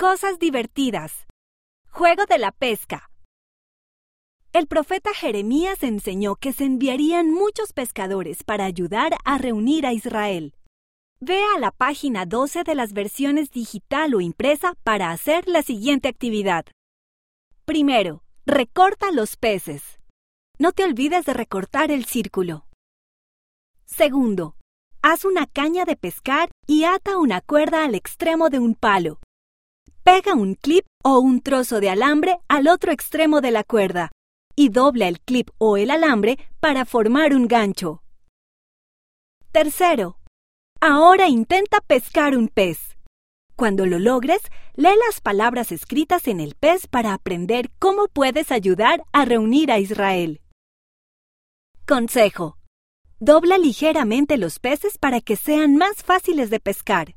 Cosas divertidas. Juego de la pesca. El profeta Jeremías enseñó que se enviarían muchos pescadores para ayudar a reunir a Israel. Ve a la página 12 de las versiones digital o impresa para hacer la siguiente actividad. Primero, recorta los peces. No te olvides de recortar el círculo. Segundo, haz una caña de pescar y ata una cuerda al extremo de un palo. Pega un clip o un trozo de alambre al otro extremo de la cuerda y dobla el clip o el alambre para formar un gancho. Tercero, ahora intenta pescar un pez. Cuando lo logres, lee las palabras escritas en el pez para aprender cómo puedes ayudar a reunir a Israel. Consejo. Dobla ligeramente los peces para que sean más fáciles de pescar.